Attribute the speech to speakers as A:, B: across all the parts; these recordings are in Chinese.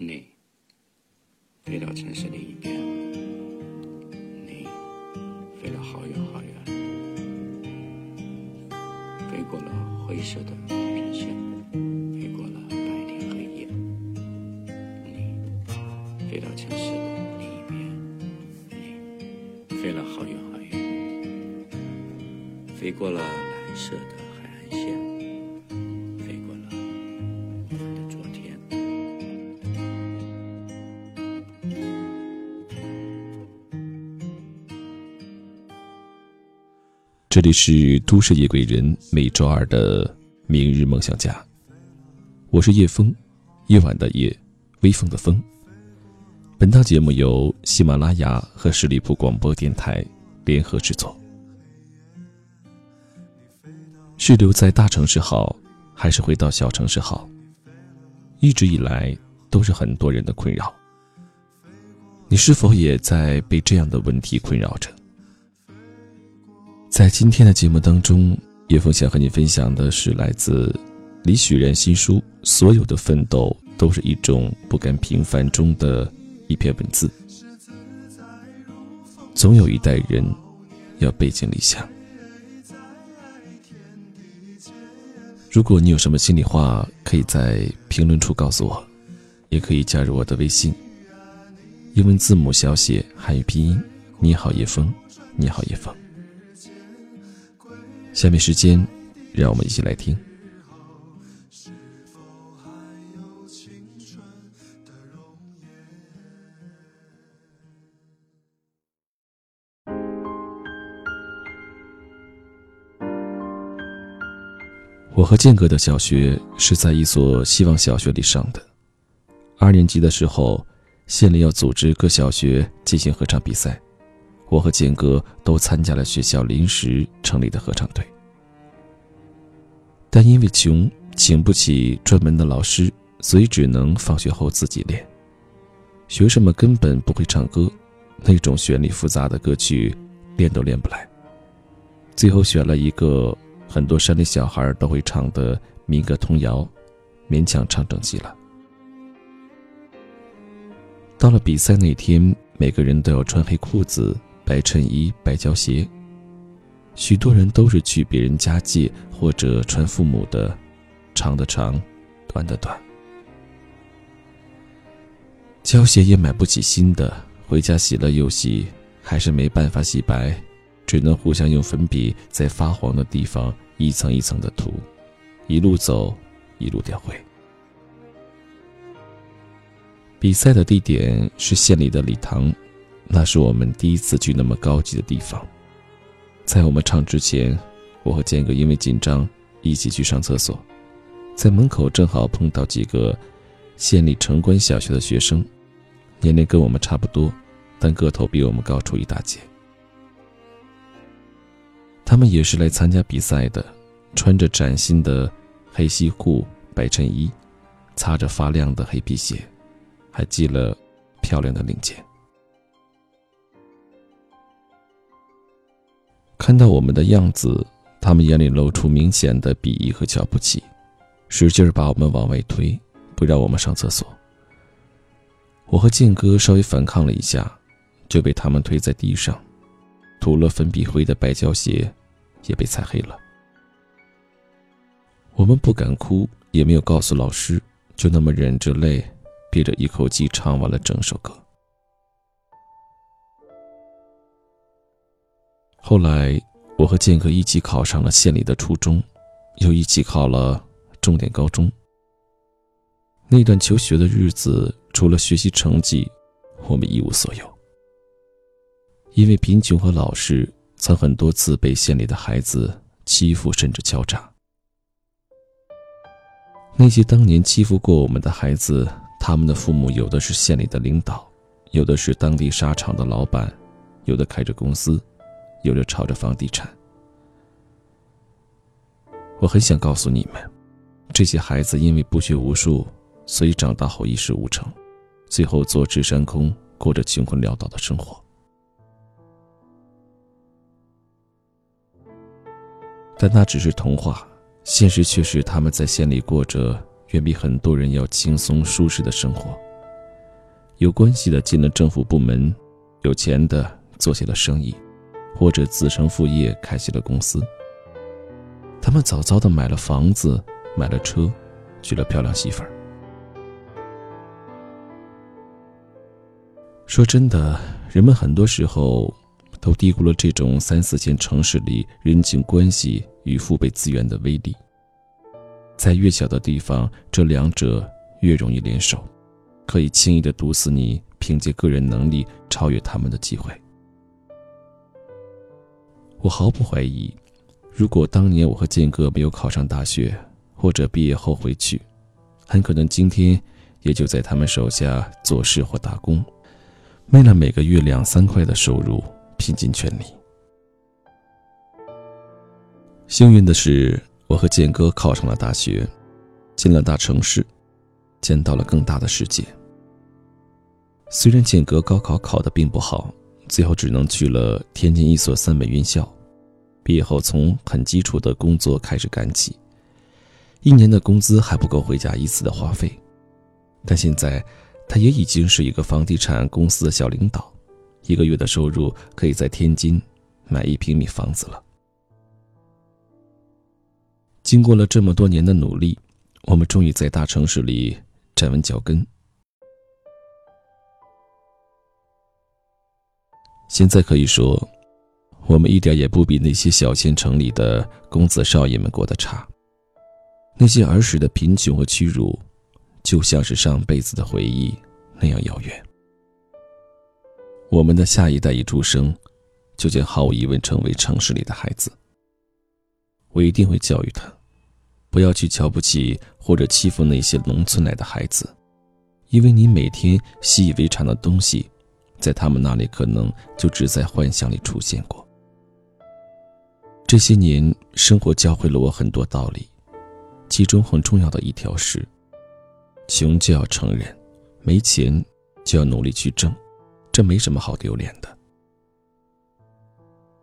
A: 你飞到城市里
B: 这里是都市夜归人每周二的明日梦想家，我是叶枫，夜晚的夜，微风的风。本档节目由喜马拉雅和十里铺广播电台联合制作。是留在大城市好，还是回到小城市好？一直以来都是很多人的困扰。你是否也在被这样的问题困扰着？在今天的节目当中，叶枫想和你分享的是来自李许然新书《所有的奋斗都是一种不甘平凡》中的一篇文字。总有一代人要背井离乡。如果你有什么心里话，可以在评论处告诉我，也可以加入我的微信。英文字母小写，汉语拼音。你好，叶枫。你好，叶枫。下面时间，让我们一起来听。我和建哥的小学是在一所希望小学里上的。二年级的时候，县里要组织各小学进行合唱比赛。我和建哥都参加了学校临时成立的合唱队，但因为穷，请不起专门的老师，所以只能放学后自己练。学生们根本不会唱歌，那种旋律复杂的歌曲，练都练不来。最后选了一个很多山里小孩都会唱的民歌童谣，勉强唱整齐了。到了比赛那天，每个人都要穿黑裤子。白衬衣、白胶鞋，许多人都是去别人家借或者穿父母的，长的长，短的短。胶鞋也买不起新的，回家洗了又洗，还是没办法洗白，只能互相用粉笔在发黄的地方一层一层的涂，一路走，一路掉灰。比赛的地点是县里的礼堂。那是我们第一次去那么高级的地方。在我们唱之前，我和建哥因为紧张一起去上厕所，在门口正好碰到几个县里城关小学的学生，年龄跟我们差不多，但个头比我们高出一大截。他们也是来参加比赛的，穿着崭新的黑西裤、白衬衣，擦着发亮的黑皮鞋，还系了漂亮的领结。看到我们的样子，他们眼里露出明显的鄙夷和瞧不起，使劲把我们往外推，不让我们上厕所。我和建哥稍微反抗了一下，就被他们推在地上，涂了粉笔灰的白胶鞋也被踩黑了。我们不敢哭，也没有告诉老师，就那么忍着泪，憋着一口气唱完了整首歌。后来，我和建哥一起考上了县里的初中，又一起考了重点高中。那段求学的日子，除了学习成绩，我们一无所有。因为贫穷和老实，曾很多次被县里的孩子欺负，甚至敲诈。那些当年欺负过我们的孩子，他们的父母有的是县里的领导，有的是当地纱厂的老板，有的开着公司。有人炒着房地产，我很想告诉你们，这些孩子因为不学无术，所以长大后一事无成，最后坐吃山空，过着穷困潦倒的生活。但那只是童话，现实却是他们在县里过着远比很多人要轻松舒适的生活，有关系的进了政府部门，有钱的做起了生意，或者子承父业开起了公司。他们早早的买了房子，买了车，娶了漂亮媳妇儿。说真的，人们很多时候都低估了这种三四线城市里人情关系与父辈资源的威力。在越小的地方，这两者越容易联手，可以轻易的堵死你凭借个人能力超越他们的机会。我毫不怀疑，如果当年我和建哥没有考上大学，或者毕业后回去，很可能今天也就在他们手下做事或打工，为了每个月两三块的收入拼尽全力。幸运的是。我和建哥考上了大学，进了大城市，见到了更大的世界。虽然建哥高考考得并不好，最后只能去了天津一所三本院校，毕业后从很基础的工作开始干起，一年的工资还不够回家一次的花费，但现在，他也已经是一个房地产公司的小领导，一个月的收入可以在天津买一平米房子了。经过了这么多年的努力，我们终于在大城市里站稳脚跟。现在可以说，我们一点也不比那些小县城里的公子少爷们过得差。那些儿时的贫穷和屈辱，就像是上辈子的回忆那样遥远。我们的下一代一出生，就将毫无疑问成为城市里的孩子。我一定会教育他。不要去瞧不起或者欺负那些农村来的孩子，因为你每天习以为常的东西，在他们那里可能就只在幻想里出现过。这些年，生活教会了我很多道理，其中很重要的一条是：穷就要承认，没钱就要努力去挣，这没什么好丢脸的。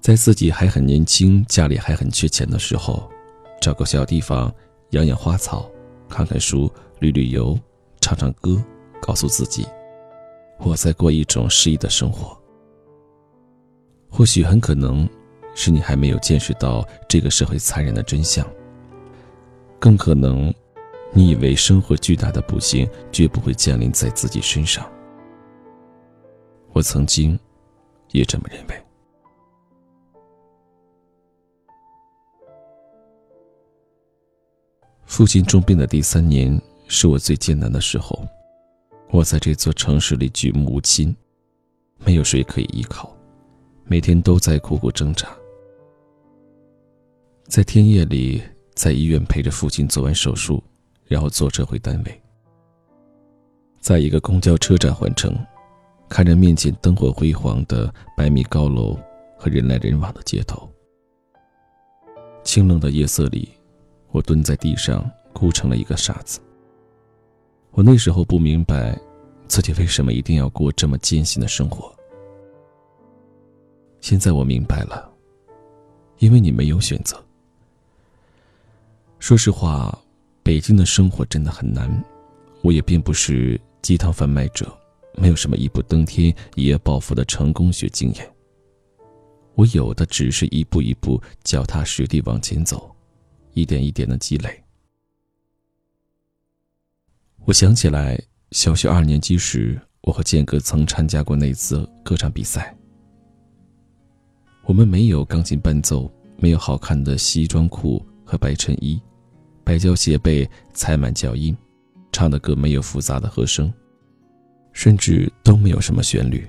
B: 在自己还很年轻、家里还很缺钱的时候。找个小地方养养花草，看看书，旅旅游，唱唱歌，告诉自己，我在过一种诗意的生活。或许很可能，是你还没有见识到这个社会残忍的真相。更可能，你以为生活巨大的不幸绝不会降临在自己身上。我曾经，也这么认为。父亲重病的第三年是我最艰难的时候，我在这座城市里举目无亲，没有谁可以依靠，每天都在苦苦挣扎。在天夜里，在医院陪着父亲做完手术，然后坐车回单位。在一个公交车站换乘，看着面前灯火辉煌的百米高楼和人来人往的街头，清冷的夜色里。我蹲在地上，哭成了一个傻子。我那时候不明白，自己为什么一定要过这么艰辛的生活。现在我明白了，因为你没有选择。说实话，北京的生活真的很难。我也并不是鸡汤贩卖者，没有什么一步登天、一夜暴富的成功学经验。我有的只是一步一步脚踏实地往前走。一点一点的积累。我想起来，小学二年级时，我和建哥曾参加过那次歌唱比赛。我们没有钢琴伴奏，没有好看的西装裤和白衬衣，白胶鞋被踩满脚印，唱的歌没有复杂的和声，甚至都没有什么旋律，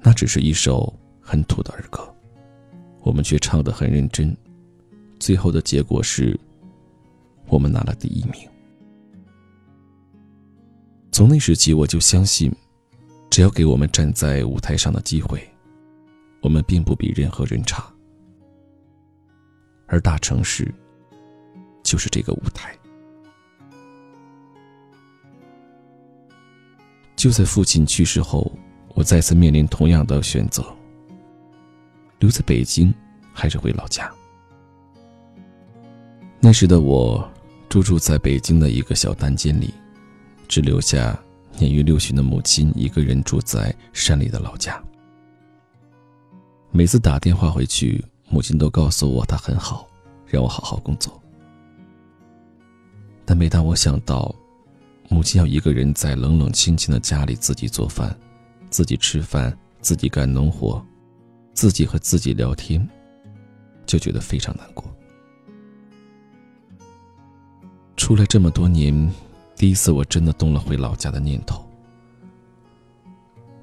B: 那只是一首很土的儿歌，我们却唱得很认真。最后的结果是，我们拿了第一名。从那时起，我就相信，只要给我们站在舞台上的机会，我们并不比任何人差。而大城市，就是这个舞台。就在父亲去世后，我再次面临同样的选择：留在北京，还是回老家？那时的我，住住在北京的一个小单间里，只留下年逾六旬的母亲一个人住在山里的老家。每次打电话回去，母亲都告诉我她很好，让我好好工作。但每当我想到，母亲要一个人在冷冷清清的家里自己做饭、自己吃饭、自己干农活、自己和自己聊天，就觉得非常难过。出来这么多年，第一次我真的动了回老家的念头。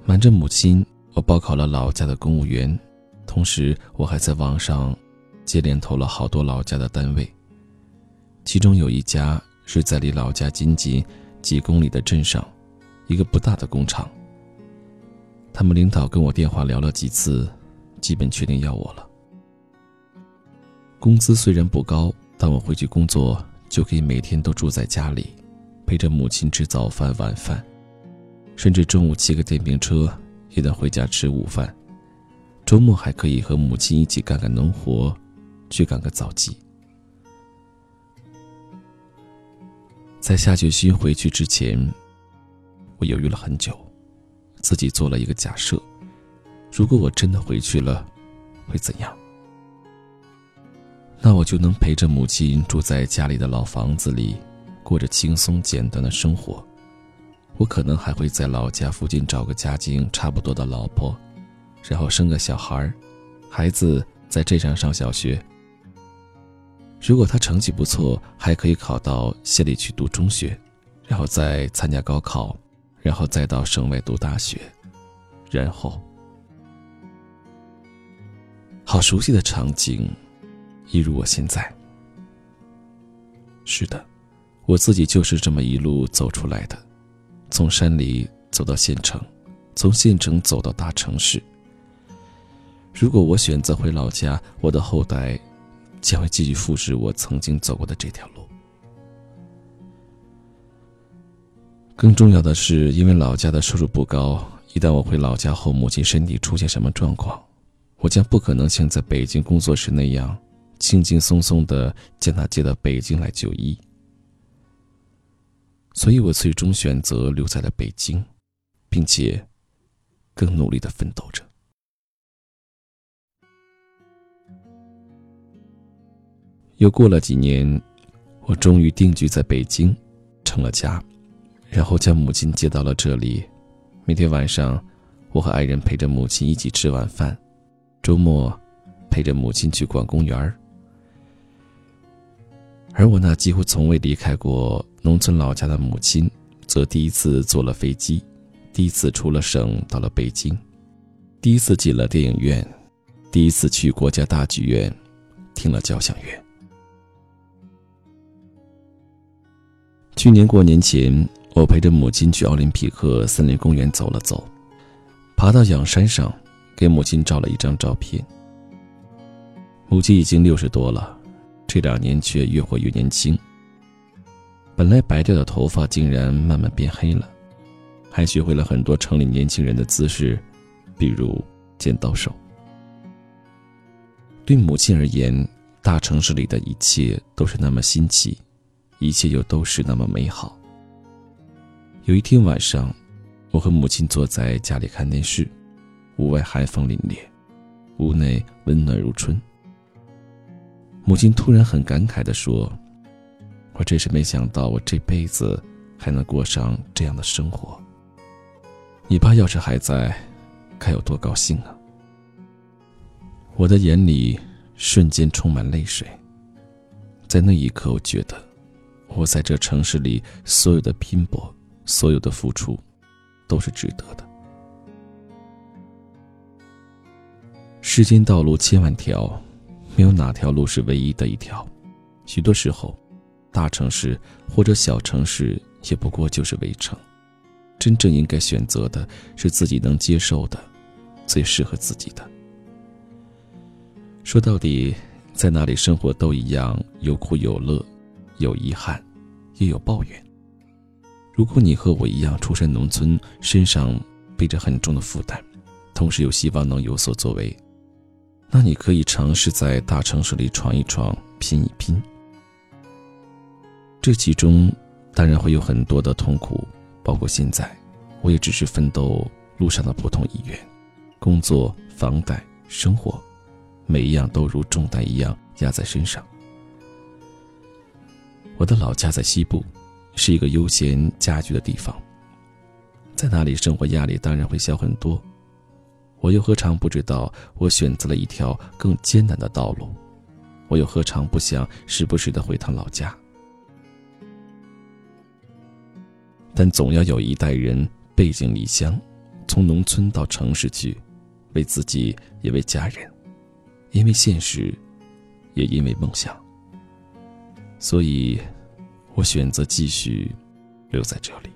B: 瞒着母亲，我报考了老家的公务员，同时我还在网上接连投了好多老家的单位。其中有一家是在离老家仅仅几公里的镇上，一个不大的工厂。他们领导跟我电话聊了几次，基本确定要我了。工资虽然不高，但我回去工作。就可以每天都住在家里，陪着母亲吃早饭、晚饭，甚至中午骑个电瓶车也能回家吃午饭。周末还可以和母亲一起干干农活，去赶个早集。在下决心回去之前，我犹豫了很久，自己做了一个假设：如果我真的回去了，会怎样？那我就能陪着母亲住在家里的老房子里，过着轻松简单的生活。我可能还会在老家附近找个家境差不多的老婆，然后生个小孩儿，孩子在镇上上小学。如果他成绩不错，还可以考到县里去读中学，然后再参加高考，然后再到省外读大学，然后，好熟悉的场景。一如我现在，是的，我自己就是这么一路走出来的，从山里走到县城，从县城走到大城市。如果我选择回老家，我的后代将会继续复制我曾经走过的这条路。更重要的是，因为老家的收入不高，一旦我回老家后，母亲身体出现什么状况，我将不可能像在北京工作时那样。轻轻松松的将她接到北京来就医，所以我最终选择留在了北京，并且更努力的奋斗着。又过了几年，我终于定居在北京，成了家，然后将母亲接到了这里。每天晚上，我和爱人陪着母亲一起吃晚饭，周末陪着母亲去逛公园儿。而我那几乎从未离开过农村老家的母亲，则第一次坐了飞机，第一次出了省到了北京，第一次进了电影院，第一次去国家大剧院，听了交响乐。去年过年前，我陪着母亲去奥林匹克森林公园走了走，爬到仰山上，给母亲照了一张照片。母亲已经六十多了。这两年却越活越年轻。本来白掉的头发竟然慢慢变黑了，还学会了很多城里年轻人的姿势，比如剪刀手。对母亲而言，大城市里的一切都是那么新奇，一切又都是那么美好。有一天晚上，我和母亲坐在家里看电视，屋外寒风凛冽，屋内温暖如春。母亲突然很感慨地说：“我真是没想到，我这辈子还能过上这样的生活。你爸要是还在，该有多高兴啊！”我的眼里瞬间充满泪水。在那一刻，我觉得，我在这城市里所有的拼搏，所有的付出，都是值得的。世间道路千万条。没有哪条路是唯一的一条，许多时候，大城市或者小城市也不过就是围城。真正应该选择的是自己能接受的，最适合自己的。说到底，在哪里生活都一样，有苦有乐，有遗憾，也有抱怨。如果你和我一样出身农村，身上背着很重的负担，同时又希望能有所作为。那你可以尝试在大城市里闯一闯，拼一拼。这其中当然会有很多的痛苦，包括现在我也只是奋斗路上的普通一员，工作、房贷、生活，每一样都如重担一样压在身上。我的老家在西部，是一个悠闲家居的地方。在那里，生活压力当然会小很多。我又何尝不知道，我选择了一条更艰难的道路？我又何尝不想时不时的回趟老家？但总要有一代人背井离乡，从农村到城市去，为自己也为家人，因为现实，也因为梦想。所以，我选择继续留在这里。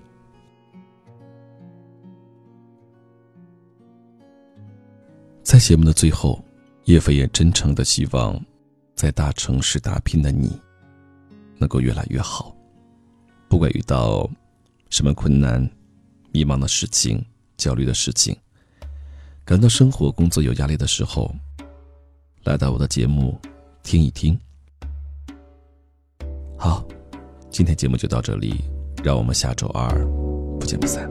B: 在节目的最后，叶飞也真诚的希望，在大城市打拼的你，能够越来越好。不管遇到什么困难、迷茫的事情、焦虑的事情，感到生活、工作有压力的时候，来到我的节目听一听。好，今天节目就到这里，让我们下周二不见不散。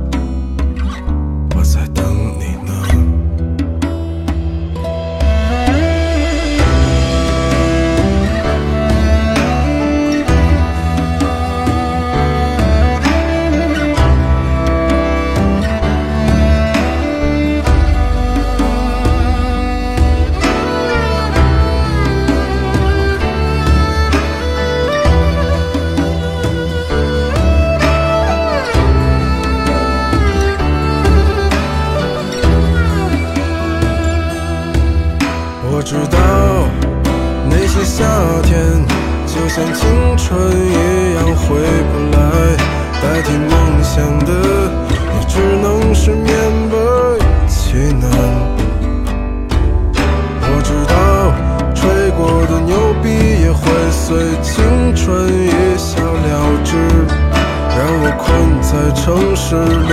C: 在城市里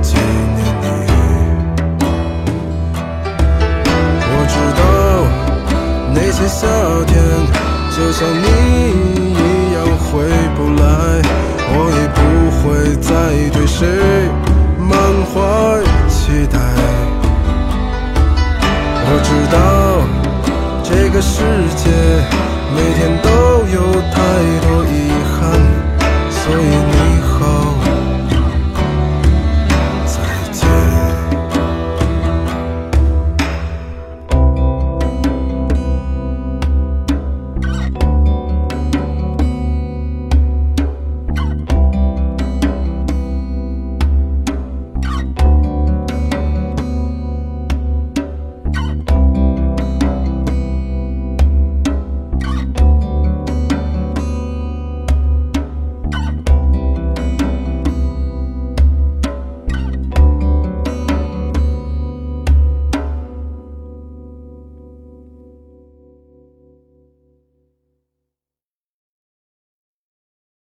C: 纪念你。我知道那些。夏天就像你一样回不来，我也不会再对谁满怀期待。我知道这个世界每天